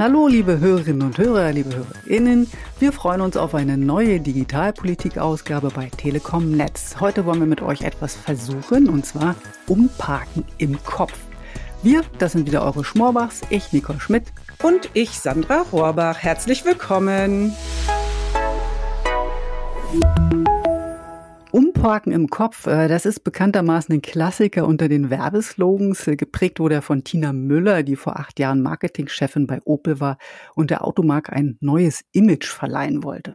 Hallo, liebe Hörerinnen und Hörer, liebe HörerInnen. Wir freuen uns auf eine neue Digitalpolitik-Ausgabe bei Telekom Netz. Heute wollen wir mit euch etwas versuchen, und zwar Umparken im Kopf. Wir, das sind wieder eure Schmorbachs, ich Nicole Schmidt. Und ich Sandra Rohrbach. Herzlich willkommen. Umparken im Kopf, äh, das ist bekanntermaßen ein Klassiker unter den Werbeslogans. Äh, geprägt wurde er von Tina Müller, die vor acht Jahren Marketingchefin bei Opel war und der Automarke ein neues Image verleihen wollte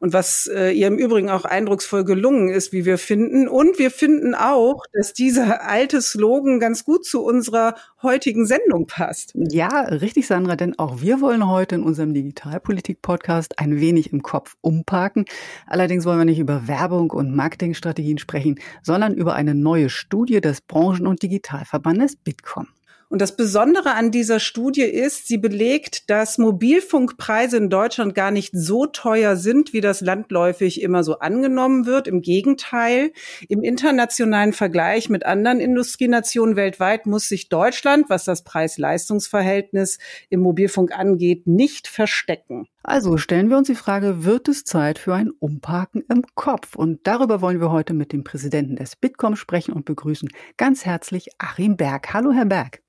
und was äh, ihr im Übrigen auch eindrucksvoll gelungen ist, wie wir finden. Und wir finden auch, dass dieser alte Slogan ganz gut zu unserer heutigen Sendung passt. Ja, richtig, Sandra, denn auch wir wollen heute in unserem Digitalpolitik-Podcast ein wenig im Kopf umparken. Allerdings wollen wir nicht über Werbung und Marketingstrategien sprechen, sondern über eine neue Studie des Branchen- und Digitalverbandes Bitkom. Und das Besondere an dieser Studie ist, sie belegt, dass Mobilfunkpreise in Deutschland gar nicht so teuer sind, wie das landläufig immer so angenommen wird. Im Gegenteil, im internationalen Vergleich mit anderen Industrienationen weltweit muss sich Deutschland, was das Preis-Leistungs-Verhältnis im Mobilfunk angeht, nicht verstecken. Also stellen wir uns die Frage, wird es Zeit für ein Umparken im Kopf? Und darüber wollen wir heute mit dem Präsidenten des Bitkom sprechen und begrüßen ganz herzlich Achim Berg. Hallo, Herr Berg.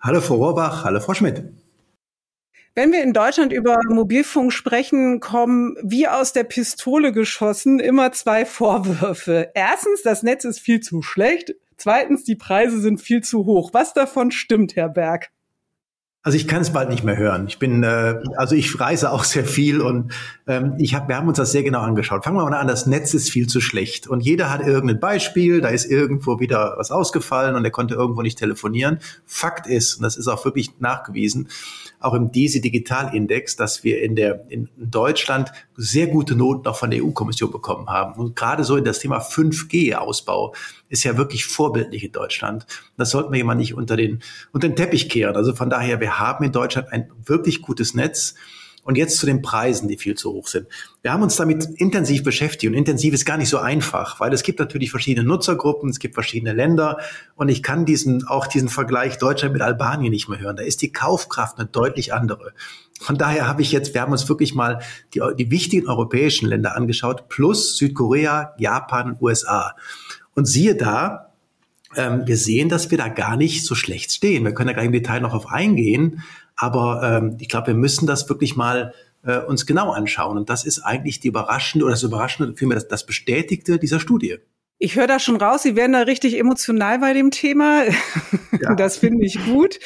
Hallo Frau Rohrbach, hallo Frau Schmidt. Wenn wir in Deutschland über Mobilfunk sprechen, kommen wie aus der Pistole geschossen immer zwei Vorwürfe. Erstens, das Netz ist viel zu schlecht. Zweitens, die Preise sind viel zu hoch. Was davon stimmt, Herr Berg? Also ich kann es bald nicht mehr hören. Ich bin, äh, also ich reise auch sehr viel und ähm, ich hab, wir haben uns das sehr genau angeschaut. Fangen wir mal an, das Netz ist viel zu schlecht und jeder hat irgendein Beispiel, da ist irgendwo wieder was ausgefallen und er konnte irgendwo nicht telefonieren. Fakt ist, und das ist auch wirklich nachgewiesen, auch im DISI Digital Index, dass wir in der in Deutschland sehr gute Noten auch von der EU-Kommission bekommen haben. Und gerade so in das Thema 5G-Ausbau ist ja wirklich vorbildlich in Deutschland. Das sollten wir ja mal nicht unter den, unter den Teppich kehren. Also von daher, wir haben in Deutschland ein wirklich gutes Netz. Und jetzt zu den Preisen, die viel zu hoch sind. Wir haben uns damit intensiv beschäftigt und intensiv ist gar nicht so einfach, weil es gibt natürlich verschiedene Nutzergruppen, es gibt verschiedene Länder und ich kann diesen, auch diesen Vergleich Deutschland mit Albanien nicht mehr hören. Da ist die Kaufkraft eine deutlich andere. Von daher habe ich jetzt, wir haben uns wirklich mal die, die wichtigen europäischen Länder angeschaut, plus Südkorea, Japan, USA. Und siehe da, ähm, wir sehen, dass wir da gar nicht so schlecht stehen. Wir können da gleich im Detail noch auf eingehen, aber ähm, ich glaube, wir müssen das wirklich mal äh, uns genau anschauen. Und das ist eigentlich die überraschende oder das überraschende, vielmehr das, das Bestätigte dieser Studie. Ich höre da schon raus, Sie werden da richtig emotional bei dem Thema. Ja. Das finde ich gut.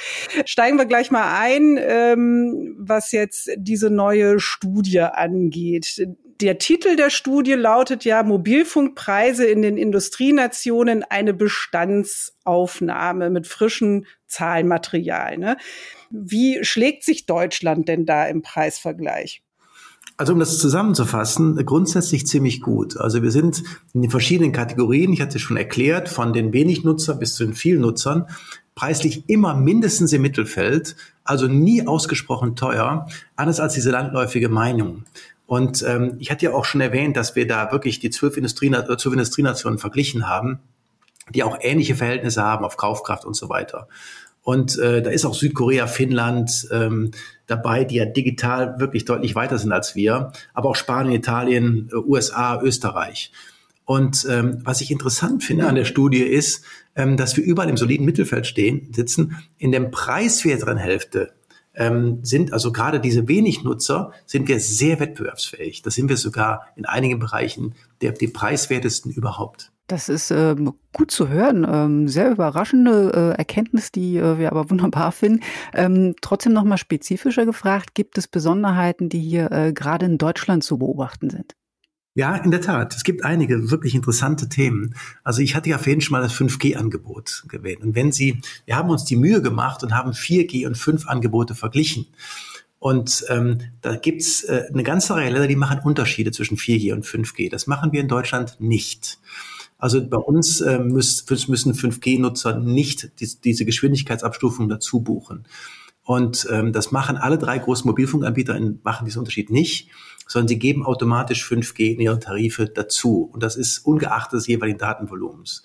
Steigen wir gleich mal ein, ähm, was jetzt diese neue Studie angeht. Der Titel der Studie lautet ja Mobilfunkpreise in den Industrienationen eine Bestandsaufnahme mit frischem Zahlenmaterial. Ne? Wie schlägt sich Deutschland denn da im Preisvergleich? Also um das zusammenzufassen, grundsätzlich ziemlich gut. Also wir sind in den verschiedenen Kategorien, ich hatte schon erklärt, von den wenig Nutzer bis zu den vielen Nutzern, preislich immer mindestens im Mittelfeld, also nie ausgesprochen teuer, anders als diese landläufige Meinung. Und ähm, ich hatte ja auch schon erwähnt, dass wir da wirklich die zwölf, Industriena zwölf Industrienationen verglichen haben, die auch ähnliche Verhältnisse haben auf Kaufkraft und so weiter. Und äh, da ist auch Südkorea, Finnland ähm, dabei, die ja digital wirklich deutlich weiter sind als wir, aber auch Spanien, Italien, äh, USA, Österreich. Und ähm, was ich interessant finde an der Studie ist, ähm, dass wir überall im soliden Mittelfeld stehen, sitzen. In der preiswerteren Hälfte ähm, sind also gerade diese wenig Nutzer sind wir sehr wettbewerbsfähig. Da sind wir sogar in einigen Bereichen der, die preiswertesten überhaupt. Das ist ähm, gut zu hören. Ähm, sehr überraschende äh, Erkenntnis, die äh, wir aber wunderbar finden. Ähm, trotzdem nochmal spezifischer gefragt, gibt es Besonderheiten, die hier äh, gerade in Deutschland zu beobachten sind? Ja, in der Tat. Es gibt einige wirklich interessante Themen. Also ich hatte ja vorhin schon mal das 5G-Angebot gewählt. Und wenn Sie, wir haben uns die Mühe gemacht und haben 4G und 5-Angebote verglichen. Und ähm, da gibt's äh, eine ganze Reihe Länder, die machen Unterschiede zwischen 4G und 5G. Das machen wir in Deutschland nicht. Also bei uns äh, müssen, müssen 5G-Nutzer nicht die, diese Geschwindigkeitsabstufung dazu buchen. Und ähm, das machen alle drei großen Mobilfunkanbieter, in, machen diesen Unterschied nicht, sondern sie geben automatisch 5G in ihre Tarife dazu. Und das ist ungeachtet des jeweiligen Datenvolumens.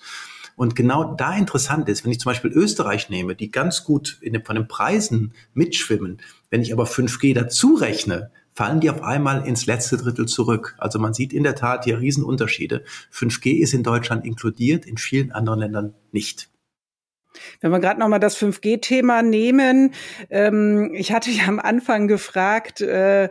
Und genau da interessant ist, wenn ich zum Beispiel Österreich nehme, die ganz gut den, von den Preisen mitschwimmen, wenn ich aber 5G dazu rechne, fallen die auf einmal ins letzte Drittel zurück. Also man sieht in der Tat hier Riesenunterschiede. 5G ist in Deutschland inkludiert, in vielen anderen Ländern nicht. Wenn wir gerade noch mal das 5G-Thema nehmen, ähm, ich hatte ja am Anfang gefragt, äh,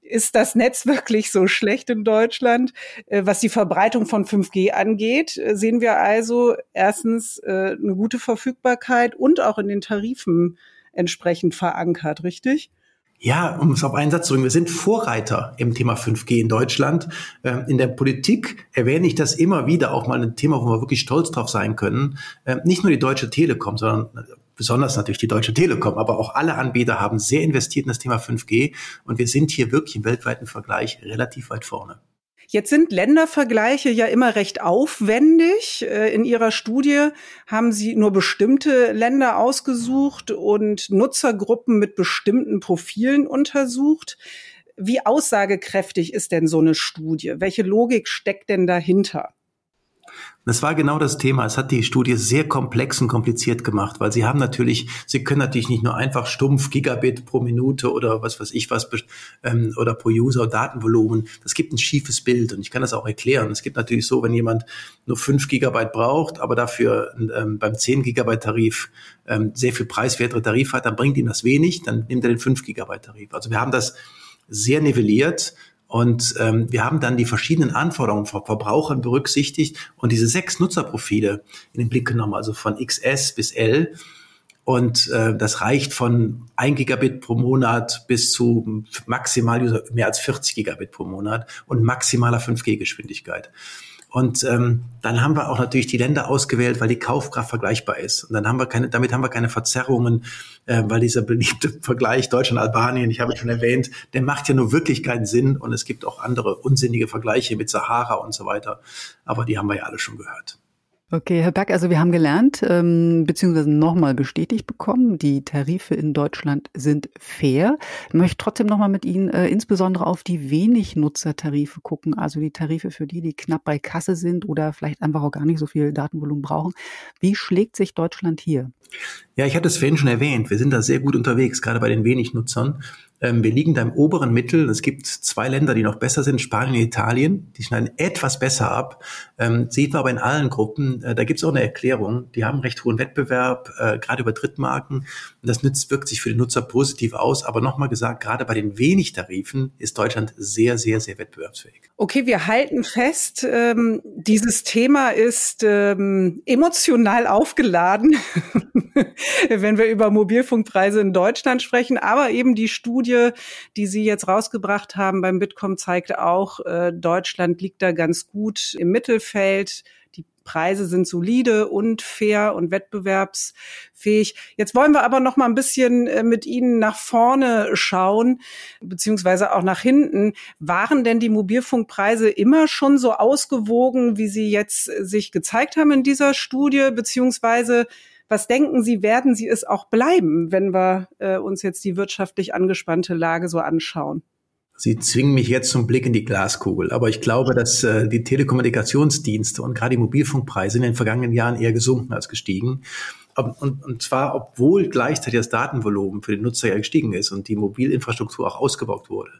ist das Netz wirklich so schlecht in Deutschland? Äh, was die Verbreitung von 5G angeht, äh, sehen wir also erstens äh, eine gute Verfügbarkeit und auch in den Tarifen entsprechend verankert, richtig? Ja, um es auf einen Satz zu bringen, wir sind Vorreiter im Thema 5G in Deutschland. Ähm, in der Politik erwähne ich das immer wieder, auch mal ein Thema, wo wir wirklich stolz drauf sein können. Ähm, nicht nur die Deutsche Telekom, sondern besonders natürlich die Deutsche Telekom, aber auch alle Anbieter haben sehr investiert in das Thema 5G und wir sind hier wirklich im weltweiten Vergleich relativ weit vorne. Jetzt sind Ländervergleiche ja immer recht aufwendig. Äh, in Ihrer Studie haben Sie nur bestimmte Länder ausgesucht und Nutzergruppen mit bestimmten Profilen untersucht. Wie aussagekräftig ist denn so eine Studie? Welche Logik steckt denn dahinter? Das war genau das Thema. Es hat die Studie sehr komplex und kompliziert gemacht, weil sie haben natürlich, sie können natürlich nicht nur einfach stumpf Gigabit pro Minute oder was weiß ich was ähm, oder pro User Datenvolumen. Das gibt ein schiefes Bild und ich kann das auch erklären. Es gibt natürlich so, wenn jemand nur fünf Gigabyte braucht, aber dafür ähm, beim 10 Gigabyte Tarif ähm, sehr viel preiswertere Tarif hat, dann bringt ihm das wenig, dann nimmt er den 5 Gigabyte Tarif. Also wir haben das sehr nivelliert und ähm, wir haben dann die verschiedenen Anforderungen von Verbrauchern berücksichtigt und diese sechs Nutzerprofile in den Blick genommen, also von XS bis L. Und äh, das reicht von 1 Gigabit pro Monat bis zu maximal mehr als 40 Gigabit pro Monat und maximaler 5G-Geschwindigkeit. Und ähm, dann haben wir auch natürlich die Länder ausgewählt, weil die Kaufkraft vergleichbar ist. Und dann haben wir keine, damit haben wir keine Verzerrungen, äh, weil dieser beliebte Vergleich Deutschland-Albanien, ich habe es schon erwähnt, der macht ja nur wirklich keinen Sinn. Und es gibt auch andere unsinnige Vergleiche mit Sahara und so weiter. Aber die haben wir ja alle schon gehört. Okay, Herr Berg, also wir haben gelernt, ähm, beziehungsweise nochmal bestätigt bekommen, die Tarife in Deutschland sind fair. Ich möchte trotzdem nochmal mit Ihnen äh, insbesondere auf die wenig Nutzertarife gucken, also die Tarife für die, die knapp bei Kasse sind oder vielleicht einfach auch gar nicht so viel Datenvolumen brauchen. Wie schlägt sich Deutschland hier? Ja, ich hatte es vorhin schon erwähnt. Wir sind da sehr gut unterwegs, gerade bei den wenig Nutzern. Ähm, wir liegen da im oberen Mittel. Es gibt zwei Länder, die noch besser sind, Spanien und Italien. Die schneiden etwas besser ab. Ähm, sieht man aber in allen Gruppen. Äh, da gibt es auch eine Erklärung. Die haben recht hohen Wettbewerb, äh, gerade über Drittmarken. Und das nützt, wirkt sich für den Nutzer positiv aus. Aber nochmal gesagt, gerade bei den wenig Tarifen ist Deutschland sehr, sehr, sehr wettbewerbsfähig. Okay, wir halten fest, ähm, dieses Thema ist ähm, emotional aufgeladen, wenn wir über Mobilfunkpreise in Deutschland sprechen. Aber eben die Studie, die Sie jetzt rausgebracht haben beim Bitkom, zeigt auch, äh, Deutschland liegt da ganz gut im Mittelfeld. Preise sind solide und fair und wettbewerbsfähig. Jetzt wollen wir aber noch mal ein bisschen äh, mit Ihnen nach vorne schauen, beziehungsweise auch nach hinten. Waren denn die Mobilfunkpreise immer schon so ausgewogen, wie sie jetzt äh, sich gezeigt haben in dieser Studie, beziehungsweise was denken Sie, werden sie es auch bleiben, wenn wir äh, uns jetzt die wirtschaftlich angespannte Lage so anschauen? Sie zwingen mich jetzt zum Blick in die Glaskugel. Aber ich glaube, dass äh, die Telekommunikationsdienste und gerade die Mobilfunkpreise in den vergangenen Jahren eher gesunken als gestiegen. Und, und, zwar, obwohl gleichzeitig das Datenvolumen für den Nutzer ja gestiegen ist und die Mobilinfrastruktur auch ausgebaut wurde.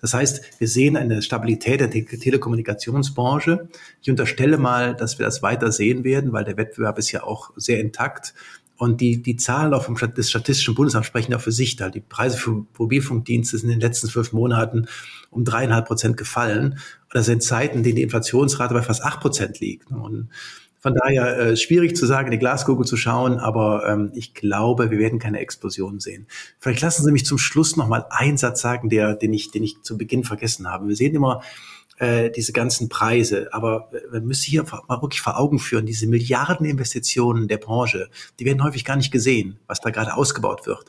Das heißt, wir sehen eine Stabilität der Te Telekommunikationsbranche. Ich unterstelle mal, dass wir das weiter sehen werden, weil der Wettbewerb ist ja auch sehr intakt. Und die, die Zahlen auch vom des Statistischen Bundesamts sprechen ja für sich da. Die Preise für Mobilfunkdienste sind in den letzten zwölf Monaten um dreieinhalb Prozent gefallen. Und das sind Zeiten, in denen die Inflationsrate bei fast acht Prozent liegt. Und von daher äh, schwierig zu sagen, in die Glaskugel zu schauen, aber ähm, ich glaube, wir werden keine Explosion sehen. Vielleicht lassen Sie mich zum Schluss noch mal einen Satz sagen, der, den ich, den ich zu Beginn vergessen habe. Wir sehen immer, äh, diese ganzen Preise. Aber wir müssen hier mal wirklich vor Augen führen, diese Milliardeninvestitionen der Branche, die werden häufig gar nicht gesehen, was da gerade ausgebaut wird.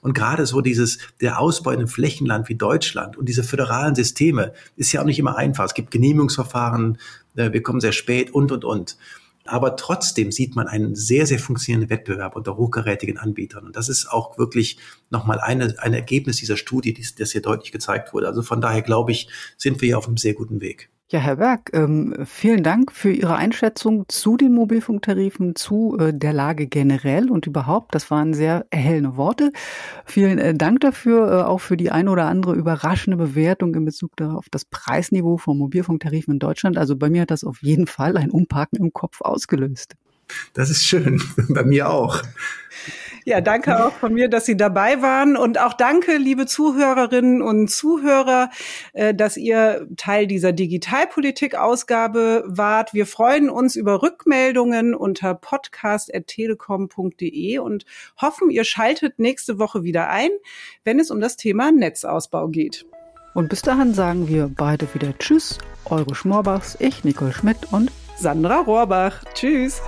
Und gerade so dieses, der Ausbau in einem Flächenland wie Deutschland und diese föderalen Systeme ist ja auch nicht immer einfach. Es gibt Genehmigungsverfahren, äh, wir kommen sehr spät und, und, und. Aber trotzdem sieht man einen sehr, sehr funktionierenden Wettbewerb unter hochgerätigen Anbietern. Und das ist auch wirklich nochmal eine, ein Ergebnis dieser Studie, das hier deutlich gezeigt wurde. Also von daher glaube ich, sind wir hier auf einem sehr guten Weg. Ja, Herr Berg, ähm, vielen Dank für Ihre Einschätzung zu den Mobilfunktarifen, zu äh, der Lage generell und überhaupt. Das waren sehr erhellende Worte. Vielen äh, Dank dafür, äh, auch für die ein oder andere überraschende Bewertung in Bezug auf das Preisniveau von Mobilfunktarifen in Deutschland. Also bei mir hat das auf jeden Fall ein Umparken im Kopf ausgelöst. Das ist schön. Bei mir auch. Ja, danke auch von mir, dass Sie dabei waren. Und auch danke, liebe Zuhörerinnen und Zuhörer, äh, dass ihr Teil dieser Digitalpolitik-Ausgabe wart. Wir freuen uns über Rückmeldungen unter podcast.telekom.de und hoffen, ihr schaltet nächste Woche wieder ein, wenn es um das Thema Netzausbau geht. Und bis dahin sagen wir beide wieder Tschüss, eure Schmorbachs, ich Nicole Schmidt und Sandra Rohrbach. Tschüss.